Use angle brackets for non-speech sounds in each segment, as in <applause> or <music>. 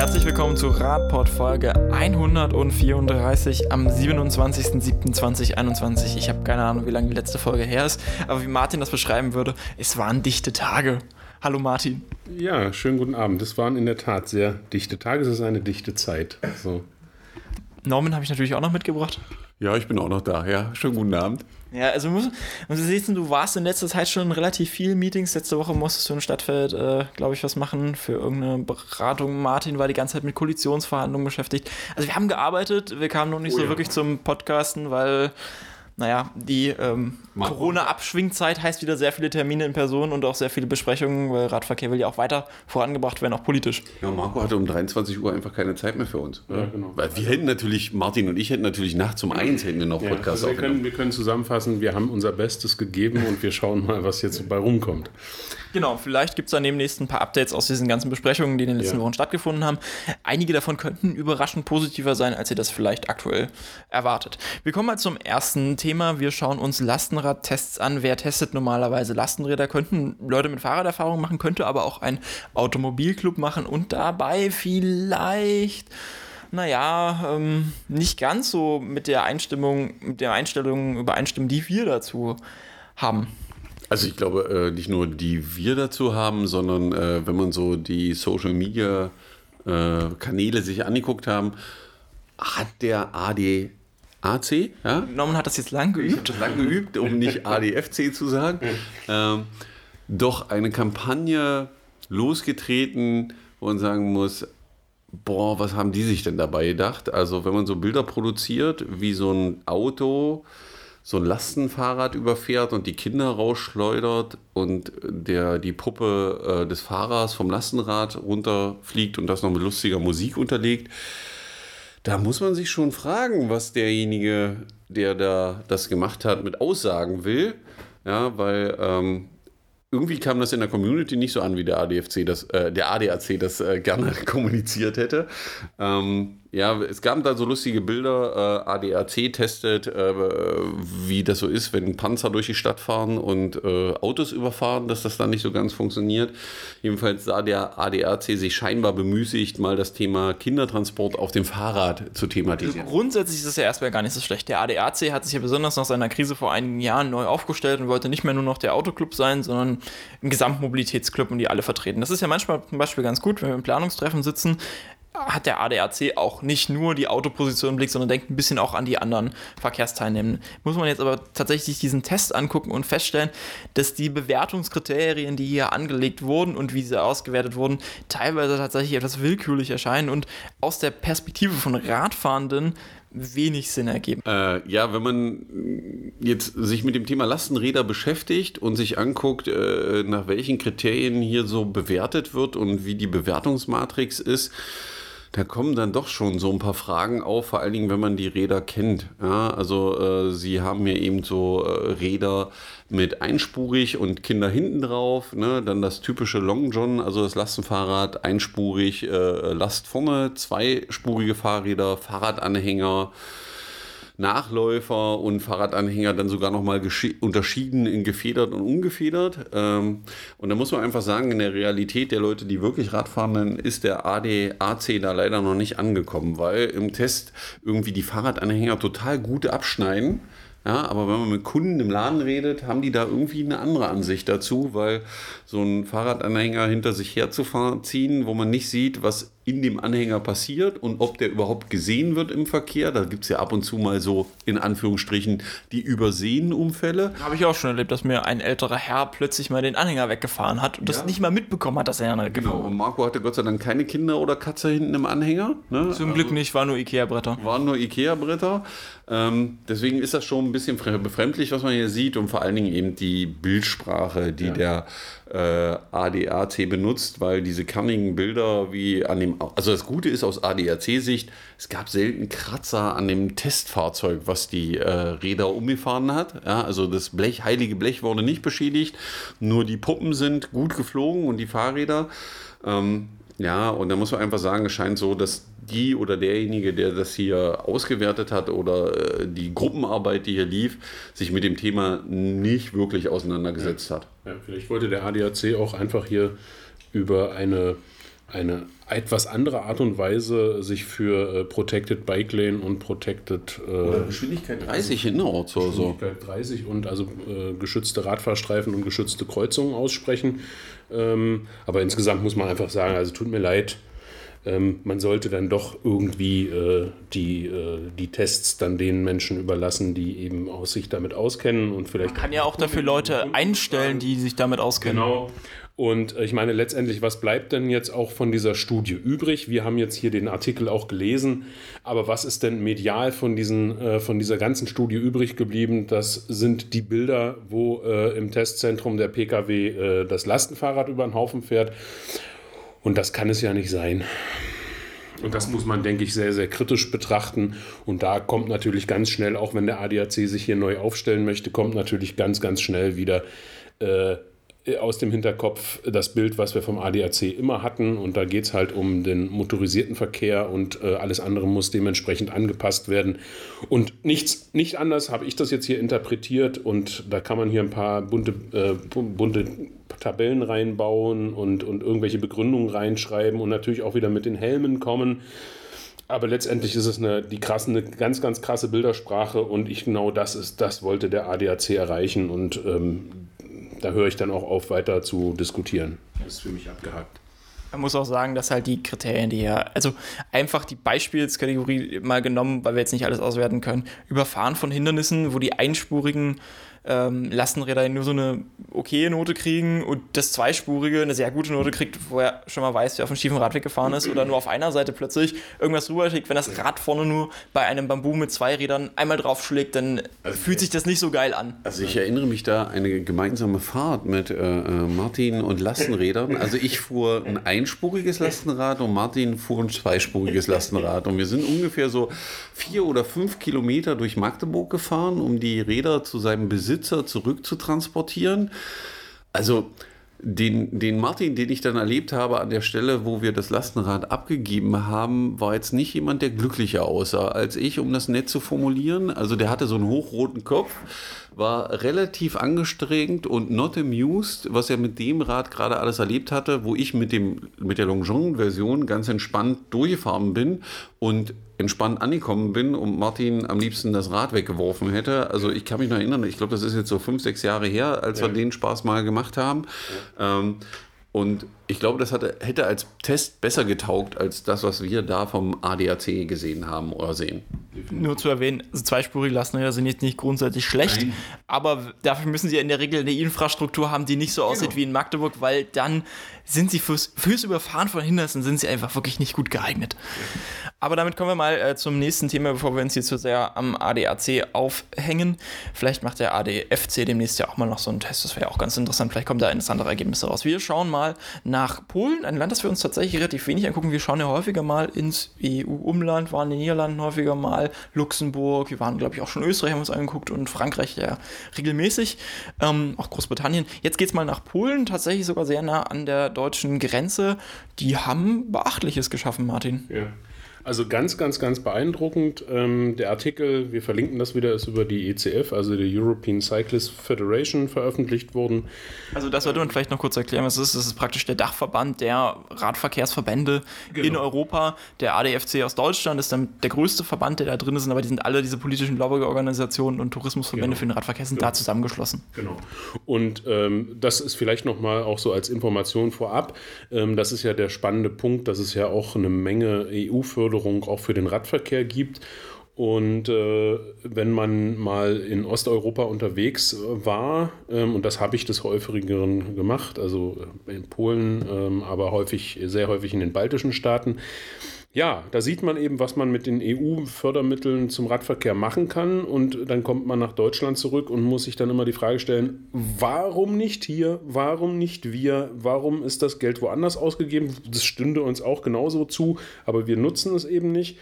Herzlich willkommen zu Radport Folge 134 am 27.07.2021. Ich habe keine Ahnung, wie lange die letzte Folge her ist, aber wie Martin das beschreiben würde, es waren dichte Tage. Hallo Martin. Ja, schönen guten Abend. Es waren in der Tat sehr dichte Tage. Es ist eine dichte Zeit. So. Norman habe ich natürlich auch noch mitgebracht. Ja, ich bin auch noch da. Ja, schönen guten Abend. Ja, also muss, muss sehen, du warst in letzter Zeit schon in relativ vielen Meetings. Letzte Woche musstest du in Stadtfeld, äh, glaube ich, was machen für irgendeine Beratung. Martin war die ganze Zeit mit Koalitionsverhandlungen beschäftigt. Also wir haben gearbeitet, wir kamen noch nicht oh, so ja. wirklich zum Podcasten, weil naja, die ähm, Corona-Abschwingzeit heißt wieder sehr viele Termine in Person und auch sehr viele Besprechungen, weil Radverkehr will ja auch weiter vorangebracht werden, auch politisch. Ja, Marco hatte um 23 Uhr einfach keine Zeit mehr für uns. Ja, genau. Weil wir hätten natürlich, Martin und ich hätten natürlich nachts um eins hätten wir noch Podcast ja, also wir, können, wir können zusammenfassen, wir haben unser Bestes gegeben und wir schauen mal, was jetzt bei rumkommt. Genau, vielleicht gibt es dann demnächst ein paar Updates aus diesen ganzen Besprechungen, die in den letzten ja. Wochen stattgefunden haben. Einige davon könnten überraschend positiver sein, als ihr das vielleicht aktuell erwartet. Wir kommen mal zum ersten Thema. Wir schauen uns Lastenradtests an. Wer testet normalerweise Lastenräder? Könnten Leute mit Fahrraderfahrung machen, könnte aber auch ein Automobilclub machen und dabei vielleicht naja, ähm, nicht ganz so mit der Einstimmung, mit der Einstellung übereinstimmen, die wir dazu haben. Also ich glaube, äh, nicht nur die wir dazu haben, sondern äh, wenn man so die Social Media äh, Kanäle sich angeguckt haben, hat der ADAC, ja? Norman hat das jetzt lang geübt. Lang geübt, um nicht <laughs> ADFC zu sagen. Ähm, doch eine Kampagne losgetreten, wo man sagen muss, boah, was haben die sich denn dabei gedacht? Also wenn man so Bilder produziert, wie so ein Auto so ein Lastenfahrrad überfährt und die Kinder rausschleudert und der, die Puppe äh, des Fahrers vom Lastenrad runterfliegt und das noch mit lustiger Musik unterlegt. Da muss man sich schon fragen, was derjenige, der da das gemacht hat, mit aussagen will. Ja, weil ähm, irgendwie kam das in der Community nicht so an, wie der ADFC das, äh, der ADAC das äh, gerne <laughs> kommuniziert hätte. Ähm, ja, es gab da so lustige Bilder. Äh, ADAC testet, äh, wie das so ist, wenn Panzer durch die Stadt fahren und äh, Autos überfahren, dass das dann nicht so ganz funktioniert. Jedenfalls sah der ADAC sich scheinbar bemüßigt, mal das Thema Kindertransport auf dem Fahrrad zu thematisieren. Also grundsätzlich ist es ja erstmal gar nicht so schlecht. Der ADAC hat sich ja besonders nach seiner Krise vor einigen Jahren neu aufgestellt und wollte nicht mehr nur noch der Autoclub sein, sondern ein Gesamtmobilitätsclub und die alle vertreten. Das ist ja manchmal zum Beispiel ganz gut, wenn wir im Planungstreffen sitzen hat der ADAC auch nicht nur die Autoposition im Blick, sondern denkt ein bisschen auch an die anderen Verkehrsteilnehmenden. Muss man jetzt aber tatsächlich diesen Test angucken und feststellen, dass die Bewertungskriterien, die hier angelegt wurden und wie sie ausgewertet wurden, teilweise tatsächlich etwas willkürlich erscheinen und aus der Perspektive von Radfahrenden wenig Sinn ergeben. Äh, ja, wenn man jetzt sich mit dem Thema Lastenräder beschäftigt und sich anguckt, äh, nach welchen Kriterien hier so bewertet wird und wie die Bewertungsmatrix ist, da kommen dann doch schon so ein paar Fragen auf, vor allen Dingen, wenn man die Räder kennt. Ja, also äh, sie haben hier eben so äh, Räder mit einspurig und Kinder hinten drauf, ne? dann das typische Long John, also das Lastenfahrrad, einspurig, äh, Last vorne, zweispurige Fahrräder, Fahrradanhänger, Nachläufer und Fahrradanhänger dann sogar nochmal unterschieden in gefedert und ungefedert. Ähm, und da muss man einfach sagen, in der Realität der Leute, die wirklich Radfahren, dann ist der ADAC da leider noch nicht angekommen, weil im Test irgendwie die Fahrradanhänger total gut abschneiden. Ja, aber wenn man mit Kunden im Laden redet, haben die da irgendwie eine andere Ansicht dazu, weil so ein Fahrradanhänger hinter sich herzuziehen, wo man nicht sieht, was in dem Anhänger passiert und ob der überhaupt gesehen wird im Verkehr. Da gibt es ja ab und zu mal so, in Anführungsstrichen, die übersehen Unfälle. Habe ich auch schon erlebt, dass mir ein älterer Herr plötzlich mal den Anhänger weggefahren hat und ja. das nicht mal mitbekommen hat, dass er eine Genau, und Marco hatte Gott sei Dank keine Kinder oder Katze hinten im Anhänger. Ne? Zum Glück also, nicht, war nur Ikea-Bretter. Waren nur Ikea-Bretter. Ähm, deswegen ist das schon ein bisschen befremdlich, was man hier sieht und vor allen Dingen eben die Bildsprache, die ja. der äh, ADAC benutzt, weil diese kernigen Bilder wie an dem, also das Gute ist aus ADAC-Sicht, es gab selten Kratzer an dem Testfahrzeug, was die äh, Räder umgefahren hat. Ja, also das Blech, heilige Blech wurde nicht beschädigt, nur die Puppen sind gut geflogen und die Fahrräder. Ähm, ja, und da muss man einfach sagen, es scheint so, dass die oder derjenige, der das hier ausgewertet hat oder äh, die Gruppenarbeit, die hier lief, sich mit dem Thema nicht wirklich auseinandergesetzt ja. hat. Ja, vielleicht wollte der ADAC auch einfach hier über eine eine etwas andere Art und Weise sich für äh, Protected Bike Lane und Protected äh, Geschwindigkeit 30 innerorts oder so. Geschwindigkeit 30 und also äh, geschützte Radfahrstreifen und geschützte Kreuzungen aussprechen. Ähm, aber insgesamt muss man einfach sagen, also tut mir leid, ähm, man sollte dann doch irgendwie äh, die, äh, die Tests dann den Menschen überlassen, die eben aus sich damit auskennen und vielleicht. Man kann ja auch dafür Leute einstellen, die sich damit auskennen. Genau. Und äh, ich meine, letztendlich, was bleibt denn jetzt auch von dieser Studie übrig? Wir haben jetzt hier den Artikel auch gelesen, aber was ist denn medial von, diesen, äh, von dieser ganzen Studie übrig geblieben? Das sind die Bilder, wo äh, im Testzentrum der Pkw äh, das Lastenfahrrad über den Haufen fährt. Und das kann es ja nicht sein. Und das muss man, denke ich, sehr, sehr kritisch betrachten. Und da kommt natürlich ganz schnell, auch wenn der ADAC sich hier neu aufstellen möchte, kommt natürlich ganz, ganz schnell wieder äh, aus dem Hinterkopf das Bild, was wir vom ADAC immer hatten. Und da geht es halt um den motorisierten Verkehr und äh, alles andere muss dementsprechend angepasst werden. Und nichts, nicht anders habe ich das jetzt hier interpretiert. Und da kann man hier ein paar bunte, äh, bunte Tabellen reinbauen und, und irgendwelche Begründungen reinschreiben und natürlich auch wieder mit den Helmen kommen. Aber letztendlich ist es eine, die krasse, eine ganz, ganz krasse Bildersprache und ich genau das ist, das wollte der ADAC erreichen und ähm, da höre ich dann auch auf, weiter zu diskutieren. Das ist für mich abgehakt. Man muss auch sagen, dass halt die Kriterien, die ja, also einfach die Beispielskategorie mal genommen, weil wir jetzt nicht alles auswerten können, Überfahren von Hindernissen, wo die einspurigen ähm, Lastenräder nur so eine okaye Note kriegen und das Zweispurige eine sehr gute Note kriegt, wo er schon mal weiß, wer auf einem schiefen Radweg gefahren ist oder nur auf einer Seite plötzlich irgendwas rüberschickt. Wenn das Rad vorne nur bei einem Bambu mit zwei Rädern einmal draufschlägt, dann also fühlt sich das nicht so geil an. Also ich erinnere mich da eine gemeinsame Fahrt mit äh, äh Martin und Lastenrädern. Also ich fuhr ein einspuriges Lastenrad und Martin fuhr ein zweispuriges Lastenrad und wir sind ungefähr so vier oder fünf Kilometer durch Magdeburg gefahren, um die Räder zu seinem Besitz Besitzer zurückzutransportieren. Also den, den Martin, den ich dann erlebt habe an der Stelle, wo wir das Lastenrad abgegeben haben, war jetzt nicht jemand, der glücklicher aussah als ich, um das nett zu formulieren. Also der hatte so einen hochroten Kopf, war relativ angestrengt und not amused, was er mit dem Rad gerade alles erlebt hatte, wo ich mit, dem, mit der Longeon-Version ganz entspannt durchgefahren bin und entspannt angekommen bin und Martin am liebsten das Rad weggeworfen hätte. Also ich kann mich noch erinnern, ich glaube, das ist jetzt so fünf, sechs Jahre her, als ja. wir den Spaß mal gemacht haben. Ja. Ähm, und ich glaube, das hatte, hätte als Test besser getaugt als das, was wir da vom ADAC gesehen haben oder sehen. Nur zu erwähnen, also zweispurige Lastenräder sind jetzt nicht grundsätzlich schlecht, Nein. aber dafür müssen sie in der Regel eine Infrastruktur haben, die nicht so aussieht genau. wie in Magdeburg, weil dann sind sie fürs, fürs Überfahren von Hindernissen sind sie einfach wirklich nicht gut geeignet. Aber damit kommen wir mal äh, zum nächsten Thema, bevor wir uns hier zu sehr am ADAC aufhängen. Vielleicht macht der ADFC demnächst ja auch mal noch so einen Test. Das wäre ja auch ganz interessant. Vielleicht kommen da interessante Ergebnisse raus. Wir schauen mal nach Polen, ein Land, das wir uns tatsächlich relativ wenig angucken. Wir schauen ja häufiger mal ins EU-Umland, waren in den Niederlanden häufiger mal, Luxemburg, wir waren, glaube ich, auch schon Österreich, haben uns angeguckt und Frankreich ja regelmäßig, ähm, auch Großbritannien. Jetzt geht es mal nach Polen, tatsächlich sogar sehr nah an der deutschen Grenze. Die haben Beachtliches geschaffen, Martin. Ja. Also ganz, ganz, ganz beeindruckend. Ähm, der Artikel, wir verlinken das wieder, ist über die ECF, also die European Cyclist Federation, veröffentlicht worden. Also das sollte man vielleicht noch kurz erklären, was es ist. Das ist praktisch der Dachverband der Radverkehrsverbände genau. in Europa. Der ADFC aus Deutschland ist dann der größte Verband, der da drin ist, aber die sind alle diese politischen Lobbyorganisationen und Tourismusverbände genau. für den Radverkehr sind genau. da zusammengeschlossen. Genau. Und ähm, das ist vielleicht nochmal auch so als Information vorab. Ähm, das ist ja der spannende Punkt, dass es ja auch eine Menge EU-Förderung Förderung auch für den Radverkehr gibt. Und äh, wenn man mal in Osteuropa unterwegs war, ähm, und das habe ich des häufigeren gemacht, also in Polen, ähm, aber häufig, sehr häufig in den baltischen Staaten, ja, da sieht man eben, was man mit den EU-Fördermitteln zum Radverkehr machen kann. Und dann kommt man nach Deutschland zurück und muss sich dann immer die Frage stellen, warum nicht hier? Warum nicht wir? Warum ist das Geld woanders ausgegeben? Das stünde uns auch genauso zu, aber wir nutzen es eben nicht.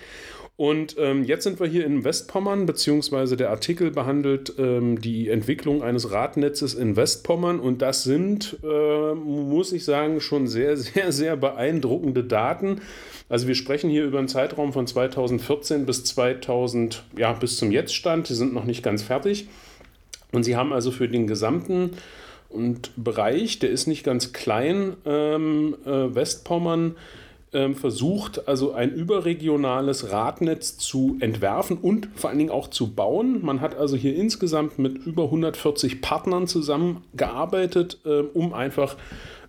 Und ähm, jetzt sind wir hier in Westpommern, beziehungsweise der Artikel behandelt ähm, die Entwicklung eines Radnetzes in Westpommern. Und das sind, äh, muss ich sagen, schon sehr, <laughs> sehr, sehr beeindruckende Daten. Also wir sprechen hier über einen Zeitraum von 2014 bis 2000, ja, bis zum Jetztstand. Die sind noch nicht ganz fertig. Und sie haben also für den gesamten und Bereich, der ist nicht ganz klein, ähm, äh, Westpommern, ähm, versucht, also ein überregionales Radnetz zu entwerfen und vor allen Dingen auch zu bauen. Man hat also hier insgesamt mit über 140 Partnern zusammengearbeitet, äh, um einfach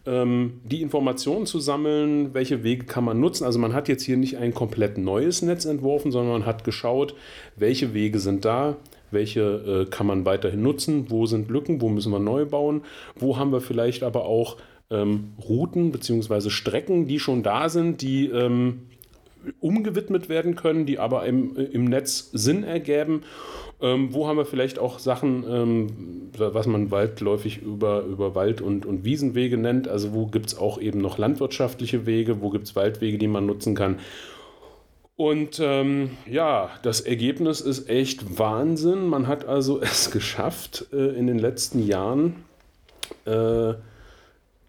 ähm, die Informationen zu sammeln, welche Wege kann man nutzen. Also man hat jetzt hier nicht ein komplett neues Netz entworfen, sondern man hat geschaut, welche Wege sind da, welche äh, kann man weiterhin nutzen, wo sind Lücken, wo müssen wir neu bauen, wo haben wir vielleicht aber auch ähm, Routen bzw. Strecken, die schon da sind, die ähm, umgewidmet werden können, die aber im, im Netz Sinn ergeben. Ähm, wo haben wir vielleicht auch Sachen, ähm, was man waldläufig über, über Wald- und, und Wiesenwege nennt? Also wo gibt es auch eben noch landwirtschaftliche Wege, wo gibt es Waldwege, die man nutzen kann? Und ähm, ja, das Ergebnis ist echt Wahnsinn. Man hat also <laughs> es geschafft, äh, in den letzten Jahren äh,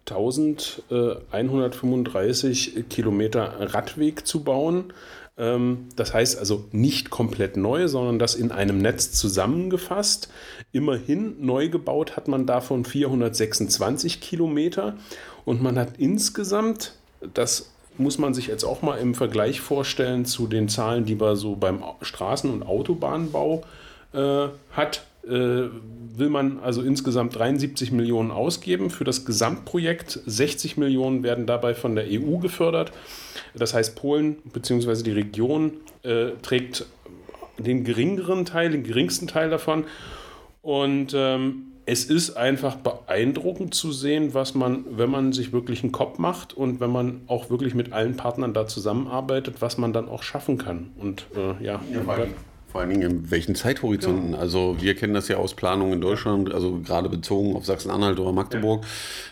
1135 Kilometer Radweg zu bauen. Ähm, das heißt also nicht komplett neu, sondern das in einem Netz zusammengefasst. Immerhin neu gebaut hat man davon 426 Kilometer und man hat insgesamt, das muss man sich jetzt auch mal im Vergleich vorstellen zu den Zahlen, die man so beim Straßen- und Autobahnbau äh, hat, will man also insgesamt 73 Millionen ausgeben für das Gesamtprojekt. 60 Millionen werden dabei von der EU gefördert. Das heißt, Polen bzw. die Region äh, trägt den geringeren Teil, den geringsten Teil davon. Und ähm, es ist einfach beeindruckend zu sehen, was man, wenn man sich wirklich einen Kopf macht und wenn man auch wirklich mit allen Partnern da zusammenarbeitet, was man dann auch schaffen kann. Und äh, ja, ja vor allen Dingen in welchen Zeithorizonten? Ja. Also wir kennen das ja aus Planungen in Deutschland, also gerade bezogen auf Sachsen-Anhalt oder Magdeburg,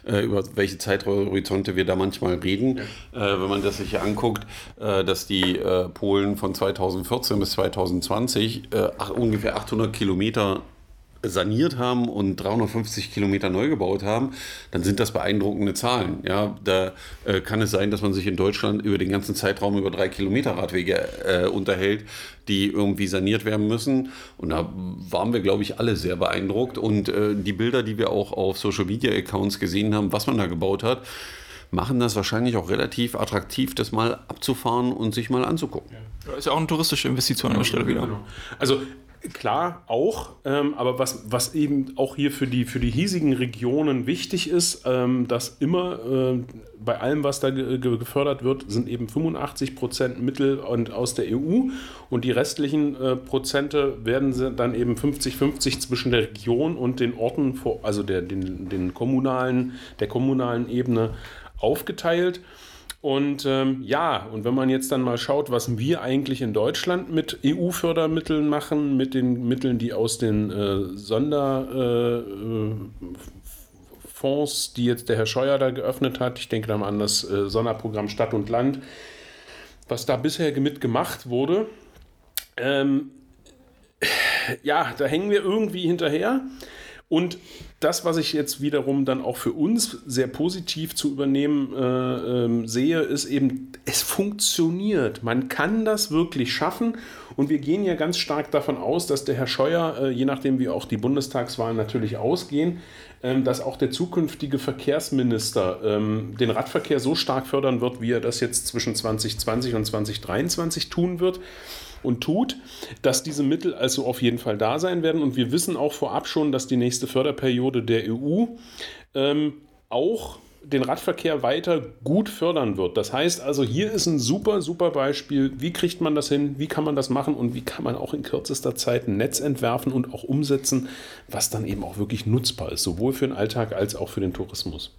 ja. äh, über welche Zeithorizonte wir da manchmal reden. Ja. Äh, wenn man das sich hier anguckt, äh, dass die äh, Polen von 2014 bis 2020 äh, ach, ungefähr 800 Kilometer saniert haben und 350 Kilometer neu gebaut haben, dann sind das beeindruckende Zahlen. Ja, da äh, kann es sein, dass man sich in Deutschland über den ganzen Zeitraum über drei Kilometer Radwege äh, unterhält, die irgendwie saniert werden müssen. Und da waren wir, glaube ich, alle sehr beeindruckt. Und äh, die Bilder, die wir auch auf Social Media Accounts gesehen haben, was man da gebaut hat, machen das wahrscheinlich auch relativ attraktiv, das mal abzufahren und sich mal anzugucken. Ja. Ist ja auch eine touristische Investition an der Stelle wieder. Genau. Also Klar, auch, ähm, aber was, was eben auch hier für die, für die hiesigen Regionen wichtig ist, ähm, dass immer äh, bei allem, was da ge gefördert wird, sind eben 85 Prozent Mittel und aus der EU und die restlichen äh, Prozente werden dann eben 50-50 zwischen der Region und den Orten, vor, also der, den, den kommunalen, der kommunalen Ebene aufgeteilt. Und ähm, ja, und wenn man jetzt dann mal schaut, was wir eigentlich in Deutschland mit EU-Fördermitteln machen, mit den Mitteln, die aus den äh, Sonderfonds, äh, die jetzt der Herr Scheuer da geöffnet hat, ich denke da mal an das äh, Sonderprogramm Stadt und Land, was da bisher mitgemacht wurde, ähm, ja, da hängen wir irgendwie hinterher. Und das, was ich jetzt wiederum dann auch für uns sehr positiv zu übernehmen äh, äh, sehe, ist eben, es funktioniert. Man kann das wirklich schaffen. Und wir gehen ja ganz stark davon aus, dass der Herr Scheuer, äh, je nachdem wie auch die Bundestagswahlen natürlich ausgehen, ähm, dass auch der zukünftige Verkehrsminister ähm, den Radverkehr so stark fördern wird, wie er das jetzt zwischen 2020 und 2023 tun wird und tut, dass diese Mittel also auf jeden Fall da sein werden. Und wir wissen auch vorab schon, dass die nächste Förderperiode der EU ähm, auch den Radverkehr weiter gut fördern wird. Das heißt also, hier ist ein super, super Beispiel. Wie kriegt man das hin? Wie kann man das machen? Und wie kann man auch in kürzester Zeit ein Netz entwerfen und auch umsetzen, was dann eben auch wirklich nutzbar ist, sowohl für den Alltag als auch für den Tourismus.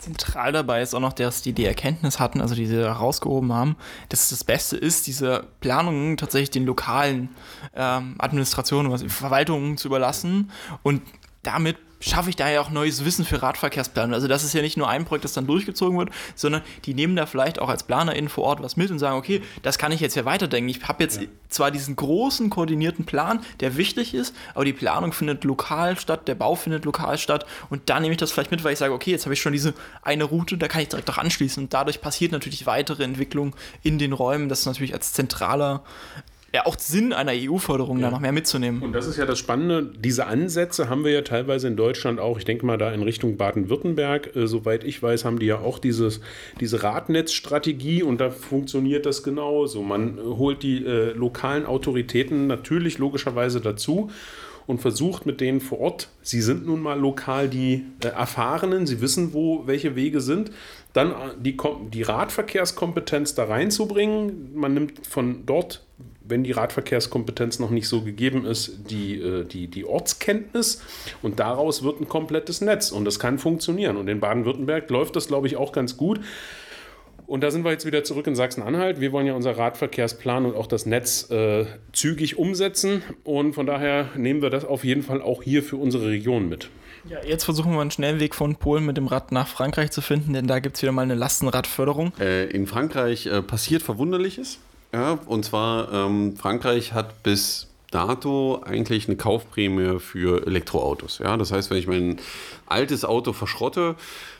Zentral dabei ist auch noch, dass die die Erkenntnis hatten, also die sie herausgehoben haben, dass das Beste ist, diese Planungen tatsächlich den lokalen ähm, Administrationen, Verwaltungen zu überlassen und damit schaffe ich da ja auch neues Wissen für Radverkehrsplanung. Also das ist ja nicht nur ein Projekt, das dann durchgezogen wird, sondern die nehmen da vielleicht auch als PlanerInnen vor Ort was mit und sagen, okay, das kann ich jetzt ja weiterdenken. Ich habe jetzt ja. zwar diesen großen koordinierten Plan, der wichtig ist, aber die Planung findet lokal statt, der Bau findet lokal statt und dann nehme ich das vielleicht mit, weil ich sage, okay, jetzt habe ich schon diese eine Route, da kann ich direkt auch anschließen und dadurch passiert natürlich weitere Entwicklung in den Räumen. Das ist natürlich als zentraler ja auch Sinn einer EU-Förderung, ja. da noch mehr mitzunehmen. Und das ist ja das Spannende. Diese Ansätze haben wir ja teilweise in Deutschland auch. Ich denke mal da in Richtung Baden-Württemberg. Äh, soweit ich weiß, haben die ja auch dieses, diese Radnetzstrategie und da funktioniert das genauso. Man äh, holt die äh, lokalen Autoritäten natürlich logischerweise dazu und versucht mit denen vor Ort, sie sind nun mal lokal die äh, Erfahrenen, sie wissen, wo welche Wege sind, dann äh, die, die Radverkehrskompetenz da reinzubringen. Man nimmt von dort wenn die Radverkehrskompetenz noch nicht so gegeben ist, die, äh, die, die Ortskenntnis und daraus wird ein komplettes Netz und das kann funktionieren. Und in Baden-Württemberg läuft das, glaube ich, auch ganz gut. Und da sind wir jetzt wieder zurück in Sachsen-Anhalt. Wir wollen ja unser Radverkehrsplan und auch das Netz äh, zügig umsetzen. Und von daher nehmen wir das auf jeden Fall auch hier für unsere Region mit. Ja, jetzt versuchen wir einen Schnellweg von Polen mit dem Rad nach Frankreich zu finden, denn da gibt es wieder mal eine Lastenradförderung. Äh, in Frankreich äh, passiert Verwunderliches. Ja, und zwar ähm, Frankreich hat bis dato eigentlich eine Kaufprämie für Elektroautos. Ja, das heißt, wenn ich mein altes Auto verschrotte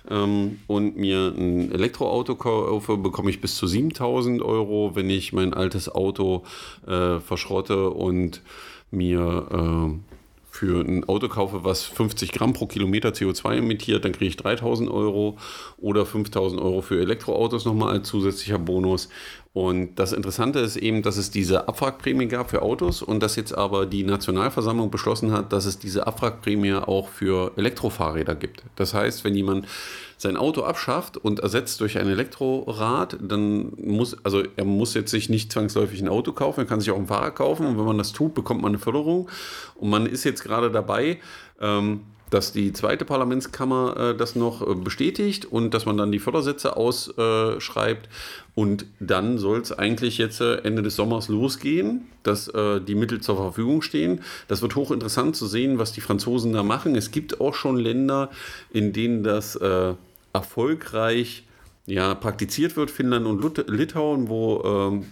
ähm, und mir ein Elektroauto kaufe, bekomme ich bis zu 7000 Euro. Wenn ich mein altes Auto äh, verschrotte und mir äh, für ein Auto kaufe, was 50 Gramm pro Kilometer CO2 emittiert, dann kriege ich 3000 Euro oder 5000 Euro für Elektroautos nochmal als zusätzlicher Bonus. Und das Interessante ist eben, dass es diese Abwrackprämie gab für Autos und dass jetzt aber die Nationalversammlung beschlossen hat, dass es diese Abwrackprämie auch für Elektrofahrräder gibt. Das heißt, wenn jemand sein Auto abschafft und ersetzt durch ein Elektrorad, dann muss, also er muss jetzt sich nicht zwangsläufig ein Auto kaufen, er kann sich auch ein Fahrrad kaufen und wenn man das tut, bekommt man eine Förderung. Und man ist jetzt gerade dabei, ähm, dass die zweite Parlamentskammer äh, das noch äh, bestätigt und dass man dann die Fördersätze ausschreibt. und dann soll es eigentlich jetzt äh, Ende des Sommers losgehen, dass äh, die Mittel zur Verfügung stehen. Das wird hochinteressant zu sehen, was die Franzosen da machen. Es gibt auch schon Länder, in denen das äh, erfolgreich ja, praktiziert wird, Finnland und Litauen, wo ähm,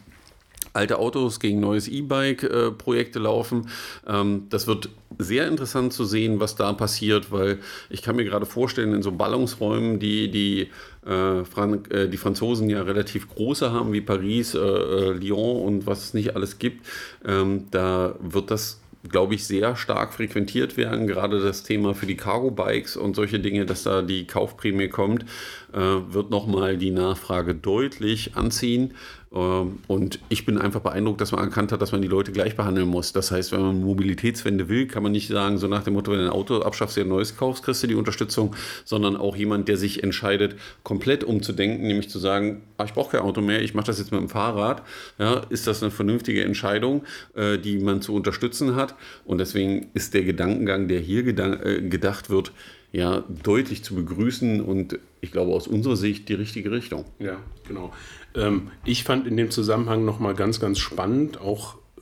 alte Autos gegen neues E-Bike-Projekte laufen. Ähm, das wird sehr interessant zu sehen, was da passiert, weil ich kann mir gerade vorstellen, in so Ballungsräumen, die die, äh, Frank äh, die Franzosen ja relativ große haben, wie Paris, äh, äh Lyon und was es nicht alles gibt, ähm, da wird das glaube ich, sehr stark frequentiert werden. Gerade das Thema für die Cargo-Bikes und solche Dinge, dass da die Kaufprämie kommt, äh, wird nochmal die Nachfrage deutlich anziehen. Ähm, und ich bin einfach beeindruckt, dass man erkannt hat, dass man die Leute gleich behandeln muss. Das heißt, wenn man Mobilitätswende will, kann man nicht sagen, so nach dem Motto, wenn du ein Auto abschaffst, dir ein neues kaufst, kriegst du die Unterstützung, sondern auch jemand, der sich entscheidet, komplett umzudenken, nämlich zu sagen, ah, ich brauche kein Auto mehr, ich mache das jetzt mit dem Fahrrad. Ja, ist das eine vernünftige Entscheidung, äh, die man zu unterstützen hat? Und deswegen ist der Gedankengang, der hier äh, gedacht wird, ja, deutlich zu begrüßen und ich glaube aus unserer Sicht die richtige Richtung. Ja, genau. Ähm, ich fand in dem Zusammenhang nochmal ganz, ganz spannend, auch äh,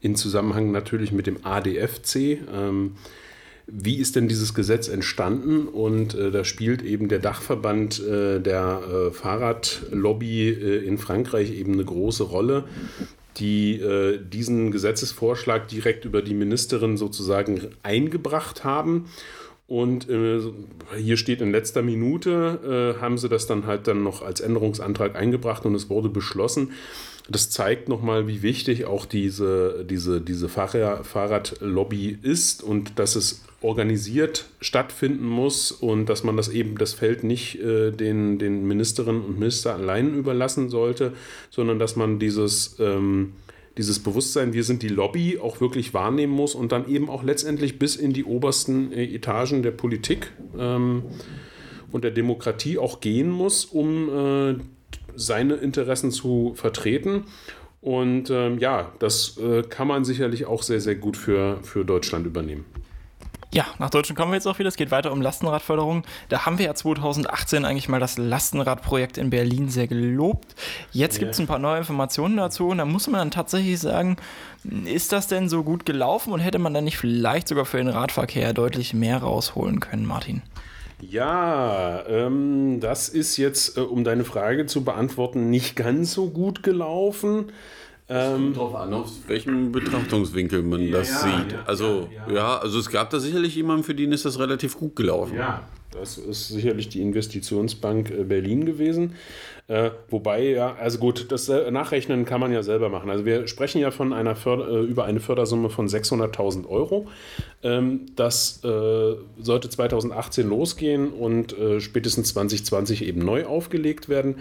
in Zusammenhang natürlich mit dem ADFC. Ähm, wie ist denn dieses Gesetz entstanden? Und äh, da spielt eben der Dachverband äh, der äh, Fahrradlobby äh, in Frankreich eben eine große Rolle, die äh, diesen Gesetzesvorschlag direkt über die Ministerin sozusagen eingebracht haben. Und äh, hier steht in letzter Minute, äh, haben sie das dann halt dann noch als Änderungsantrag eingebracht und es wurde beschlossen. Das zeigt nochmal, wie wichtig auch diese, diese, diese Fahrrad Fahrradlobby ist und dass es organisiert stattfinden muss und dass man das eben das Feld nicht äh, den, den Ministerinnen und Ministern allein überlassen sollte, sondern dass man dieses ähm, dieses Bewusstsein, wir sind die Lobby, auch wirklich wahrnehmen muss und dann eben auch letztendlich bis in die obersten äh, Etagen der Politik ähm, und der Demokratie auch gehen muss, um äh, seine Interessen zu vertreten. Und ähm, ja, das äh, kann man sicherlich auch sehr, sehr gut für, für Deutschland übernehmen. Ja, nach Deutschland kommen wir jetzt auch wieder. Es geht weiter um Lastenradförderung. Da haben wir ja 2018 eigentlich mal das Lastenradprojekt in Berlin sehr gelobt. Jetzt yeah. gibt es ein paar neue Informationen dazu und da muss man dann tatsächlich sagen, ist das denn so gut gelaufen und hätte man dann nicht vielleicht sogar für den Radverkehr deutlich mehr rausholen können, Martin? Ja, ähm, das ist jetzt, äh, um deine Frage zu beantworten, nicht ganz so gut gelaufen. Ähm, kommt drauf an, aus welchem Betrachtungswinkel man ja, das ja, sieht. Ja, also, ja, also es gab da sicherlich jemanden, für den ist das relativ gut gelaufen. Ja, Das ist sicherlich die Investitionsbank äh, Berlin gewesen. Äh, wobei, ja, also gut, das äh, Nachrechnen kann man ja selber machen. Also wir sprechen ja von einer Förder, äh, über eine Fördersumme von 600.000 Euro. Ähm, das äh, sollte 2018 losgehen und äh, spätestens 2020 eben neu aufgelegt werden.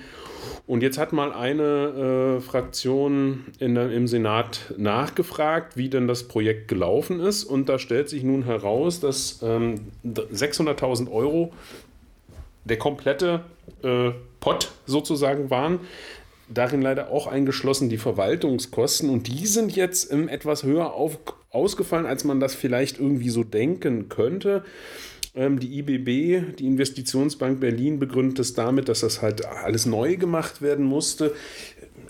Und jetzt hat mal eine Fraktion in, im Senat nachgefragt, wie denn das Projekt gelaufen ist. Und da stellt sich nun heraus, dass ähm, 600.000 Euro der komplette äh, Pot sozusagen waren. Darin leider auch eingeschlossen die Verwaltungskosten und die sind jetzt ähm, etwas höher auf, ausgefallen, als man das vielleicht irgendwie so denken könnte. Ähm, die IBB, die Investitionsbank Berlin, begründet es damit, dass das halt alles neu gemacht werden musste.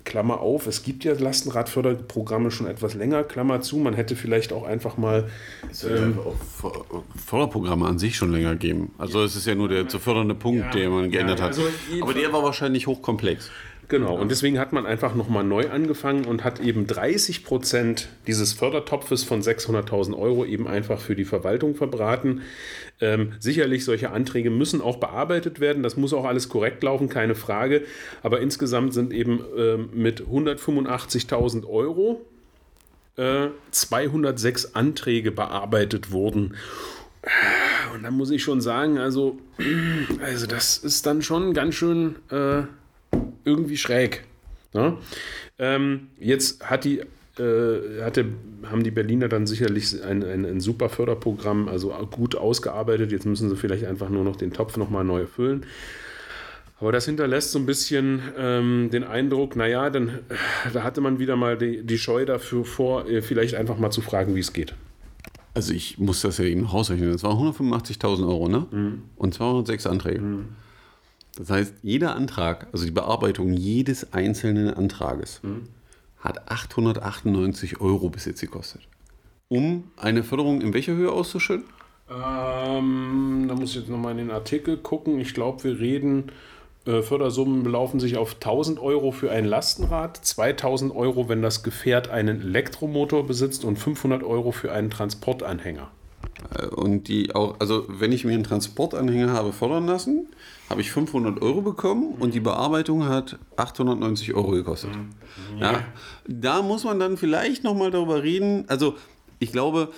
Klammer auf, es gibt ja Lastenradförderprogramme schon etwas länger, Klammer zu, man hätte vielleicht auch einfach mal. Ähm, Förderprogramme an sich schon länger geben. Also es ist ja nur der zu fördernde Punkt, ja, den man geändert ja, also hat. Aber der war wahrscheinlich hochkomplex. Genau, und deswegen hat man einfach nochmal neu angefangen und hat eben 30 Prozent dieses Fördertopfes von 600.000 Euro eben einfach für die Verwaltung verbraten. Ähm, sicherlich, solche Anträge müssen auch bearbeitet werden. Das muss auch alles korrekt laufen, keine Frage. Aber insgesamt sind eben ähm, mit 185.000 Euro äh, 206 Anträge bearbeitet worden. Und da muss ich schon sagen, also, <clears throat> also das ist dann schon ganz schön äh, irgendwie schräg. Ne? Ähm, jetzt hat die, äh, hatte, haben die Berliner dann sicherlich ein, ein, ein, super Förderprogramm, also gut ausgearbeitet. Jetzt müssen sie vielleicht einfach nur noch den Topf nochmal neu füllen. Aber das hinterlässt so ein bisschen ähm, den Eindruck, naja, dann, äh, da hatte man wieder mal die, die Scheu dafür vor, äh, vielleicht einfach mal zu fragen, wie es geht. Also ich muss das ja eben rausrechnen. Das waren 185.000 Euro, ne? Mhm. Und 206 Anträge. Mhm. Das heißt, jeder Antrag, also die Bearbeitung jedes einzelnen Antrages, mhm. hat 898 Euro bis jetzt gekostet. Um eine Förderung in welcher Höhe auszuschütten? Ähm, da muss ich jetzt nochmal in den Artikel gucken. Ich glaube, wir reden, äh, Fördersummen belaufen sich auf 1000 Euro für ein Lastenrad, 2000 Euro, wenn das Gefährt einen Elektromotor besitzt und 500 Euro für einen Transportanhänger. Äh, und die auch, also wenn ich mir einen Transportanhänger habe fördern lassen, habe ich 500 Euro bekommen und die Bearbeitung hat 890 Euro gekostet. Mhm. Ja. ja. da muss man dann vielleicht nochmal darüber reden. Also ich glaube,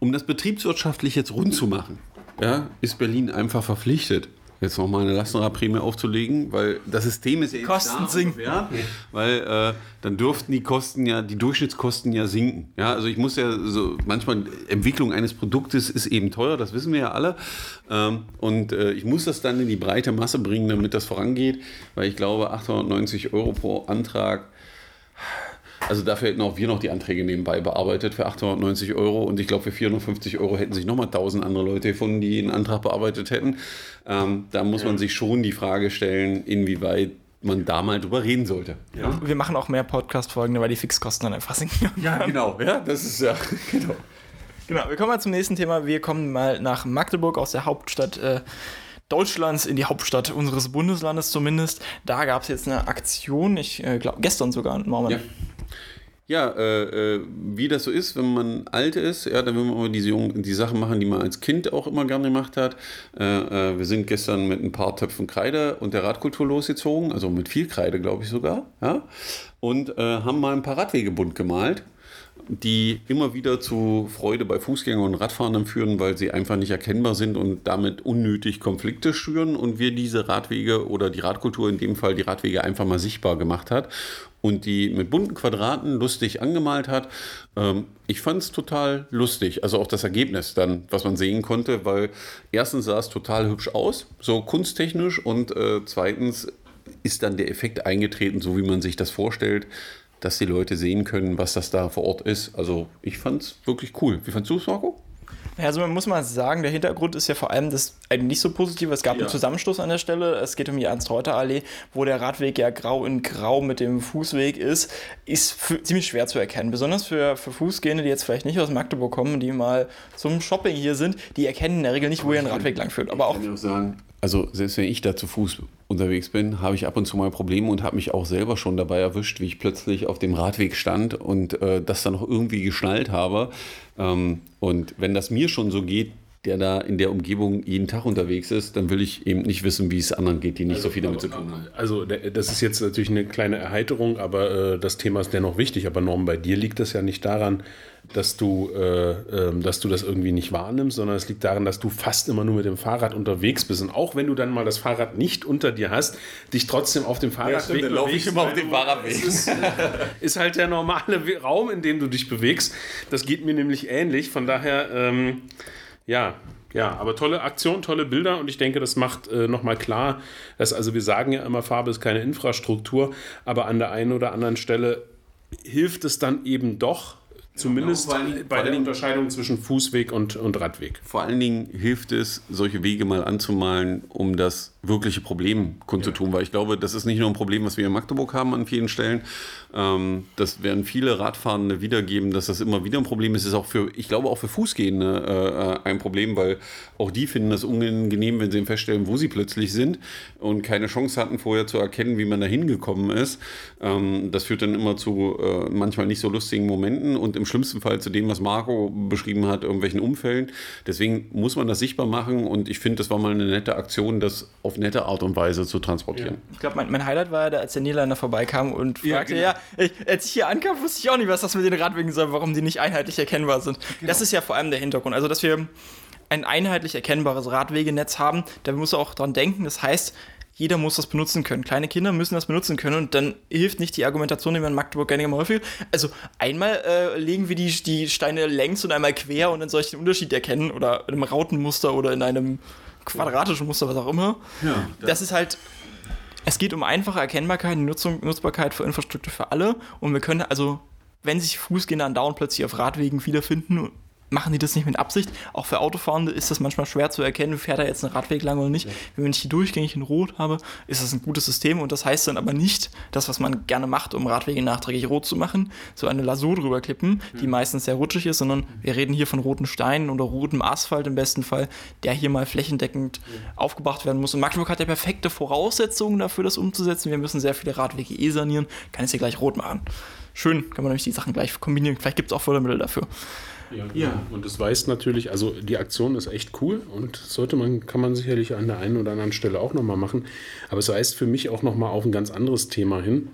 um das betriebswirtschaftlich jetzt rund zu machen, ja, ist Berlin einfach verpflichtet, jetzt nochmal eine Lastenradprämie aufzulegen, weil das System ist ja Kosten da sinken. Wert, weil äh, dann dürften die Kosten ja, die Durchschnittskosten ja sinken. Ja, also ich muss ja so, manchmal Entwicklung eines Produktes ist eben teuer, das wissen wir ja alle. Ähm, und äh, ich muss das dann in die breite Masse bringen, damit das vorangeht, weil ich glaube, 890 Euro pro Antrag also dafür hätten auch wir noch die Anträge nebenbei bearbeitet für 890 Euro und ich glaube für 450 Euro hätten sich nochmal 1000 andere Leute gefunden, die einen Antrag bearbeitet hätten. Ähm, da muss ja. man sich schon die Frage stellen, inwieweit man da mal drüber reden sollte. Ja. Wir machen auch mehr Podcast-Folgen, weil die Fixkosten dann einfach sinken. <laughs> Ja, genau. Ja, das ist ja, <laughs> genau. Genau, wir kommen mal zum nächsten Thema. Wir kommen mal nach Magdeburg aus der Hauptstadt. Äh, Deutschlands, in die Hauptstadt unseres Bundeslandes zumindest. Da gab es jetzt eine Aktion, ich äh, glaube gestern sogar, Moment. Ja. Ja, äh, äh, wie das so ist, wenn man alt ist, ja, dann will man immer diese Jungen, die Sachen machen, die man als Kind auch immer gerne gemacht hat. Äh, äh, wir sind gestern mit ein paar Töpfen Kreide und der Radkultur losgezogen, also mit viel Kreide, glaube ich sogar, ja, und äh, haben mal ein paar Radwege bunt gemalt die immer wieder zu Freude bei Fußgängern und Radfahrern führen, weil sie einfach nicht erkennbar sind und damit unnötig Konflikte schüren und wir diese Radwege oder die Radkultur in dem Fall die Radwege einfach mal sichtbar gemacht hat und die mit bunten Quadraten lustig angemalt hat. Ähm, ich fand es total lustig, also auch das Ergebnis dann, was man sehen konnte, weil erstens sah es total hübsch aus, so kunsttechnisch und äh, zweitens ist dann der Effekt eingetreten, so wie man sich das vorstellt dass die Leute sehen können, was das da vor Ort ist. Also ich fand es wirklich cool. Wie fandest du es, Marco? Also man muss mal sagen, der Hintergrund ist ja vor allem das eigentlich nicht so positiv. Es gab ja. einen Zusammenstoß an der Stelle. Es geht um die Ernst-Reuter-Allee, wo der Radweg ja grau in grau mit dem Fußweg ist. Ist ziemlich schwer zu erkennen. Besonders für, für Fußgehende, die jetzt vielleicht nicht aus Magdeburg kommen, die mal zum Shopping hier sind, die erkennen in der Regel nicht, wo ihr ein Radweg lang führt. Aber auch, ich kann auch sagen, also selbst wenn ich da zu Fuß unterwegs bin, habe ich ab und zu mal Probleme und habe mich auch selber schon dabei erwischt, wie ich plötzlich auf dem Radweg stand und äh, das dann noch irgendwie geschnallt habe. Ähm, und wenn das mir schon so geht, der da in der Umgebung jeden Tag unterwegs ist, dann will ich eben nicht wissen, wie es anderen geht, die nicht also, so viel damit zu tun haben. Also das ist jetzt natürlich eine kleine Erheiterung, aber äh, das Thema ist dennoch wichtig. Aber Norm, bei dir liegt das ja nicht daran, dass du, äh, äh, dass du das irgendwie nicht wahrnimmst, sondern es liegt daran, dass du fast immer nur mit dem Fahrrad unterwegs bist. Und auch wenn du dann mal das Fahrrad nicht unter dir hast, dich trotzdem auf dem Fahrradweg ja, laufe ich immer auf dem Fahrradweg. Ist, <laughs> ist, halt der normale Raum, in dem du dich bewegst. Das geht mir nämlich ähnlich. Von daher, ähm, ja, ja, aber tolle Aktion, tolle Bilder und ich denke, das macht äh, nochmal klar, dass also wir sagen ja immer, Farbe ist keine Infrastruktur, aber an der einen oder anderen Stelle hilft es dann eben doch, Zumindest genau, bei der Unterscheidung zwischen Fußweg und, und Radweg. Vor allen Dingen hilft es, solche Wege mal anzumalen, um das wirkliche Problem kundzutun, ja. weil ich glaube, das ist nicht nur ein Problem, was wir in Magdeburg haben an vielen Stellen. Ähm, das werden viele Radfahrende wiedergeben, dass das immer wieder ein Problem ist. Das ist auch für, ich glaube, auch für Fußgehende äh, ein Problem, weil auch die finden das unangenehm, wenn sie feststellen, wo sie plötzlich sind und keine Chance hatten, vorher zu erkennen, wie man da hingekommen ist. Ähm, das führt dann immer zu äh, manchmal nicht so lustigen Momenten und im schlimmsten Fall zu dem, was Marco beschrieben hat, irgendwelchen Umfällen. Deswegen muss man das sichtbar machen und ich finde, das war mal eine nette Aktion, das auf nette Art und Weise zu transportieren. Ja. Ich glaube, mein, mein, Highlight war ja, als der Niederländer vorbeikam und fragte, ja, genau. ja ich, als ich hier ankam, wusste ich auch nicht, was das mit den Radwegen soll, warum die nicht einheitlich erkennbar sind. Genau. Das ist ja vor allem der Hintergrund. Also, dass wir ein einheitlich erkennbares Radwegenetz haben, da muss man auch dran denken. Das heißt, jeder muss das benutzen können. Kleine Kinder müssen das benutzen können und dann hilft nicht die Argumentation, die man in Magdeburg gerne immer häufig. Also einmal äh, legen wir die, die Steine längs und einmal quer und dann soll ich den Unterschied erkennen oder in einem Rautenmuster oder in einem quadratischen Muster, was auch immer. Ja, das, das ist halt es geht um einfache Erkennbarkeit, Nutzung, Nutzbarkeit für Infrastruktur für alle. Und wir können also, wenn sich Fußgänger andauernd plötzlich auf Radwegen wiederfinden machen die das nicht mit Absicht. Auch für Autofahrende ist das manchmal schwer zu erkennen, fährt er jetzt einen Radweg lang oder nicht. Ja. Wenn ich hier durchgängig in Rot habe, ist das ein gutes System und das heißt dann aber nicht, das, was man gerne macht, um Radwege nachträglich rot zu machen, so eine Lasur drüber klippen, die mhm. meistens sehr rutschig ist, sondern wir reden hier von roten Steinen oder rotem Asphalt im besten Fall, der hier mal flächendeckend ja. aufgebracht werden muss. Und Magdeburg hat ja perfekte Voraussetzungen dafür, das umzusetzen. Wir müssen sehr viele Radwege eh sanieren, kann es hier gleich rot machen. Schön, kann man nämlich die Sachen gleich kombinieren. Vielleicht gibt es auch Fördermittel dafür. Ja, ja. Und das weist natürlich, also die Aktion ist echt cool und sollte man, kann man sicherlich an der einen oder anderen Stelle auch nochmal machen. Aber es weist für mich auch nochmal auf ein ganz anderes Thema hin.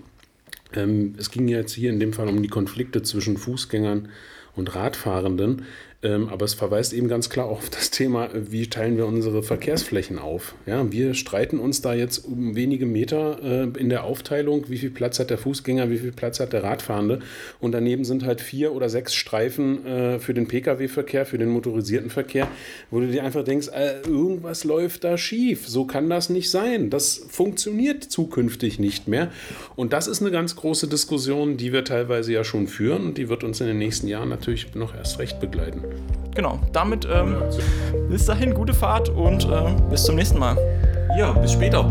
Ähm, es ging jetzt hier in dem Fall um die Konflikte zwischen Fußgängern und Radfahrenden. Ähm, aber es verweist eben ganz klar auf das Thema, wie teilen wir unsere Verkehrsflächen auf. Ja, wir streiten uns da jetzt um wenige Meter äh, in der Aufteilung, wie viel Platz hat der Fußgänger, wie viel Platz hat der Radfahrende. Und daneben sind halt vier oder sechs Streifen äh, für den Pkw-Verkehr, für den motorisierten Verkehr, wo du dir einfach denkst, äh, irgendwas läuft da schief. So kann das nicht sein. Das funktioniert zukünftig nicht mehr. Und das ist eine ganz große Diskussion, die wir teilweise ja schon führen und die wird uns in den nächsten Jahren natürlich noch erst recht begleiten genau, damit ähm, bis dahin gute Fahrt und äh, bis zum nächsten Mal. Ja, bis später.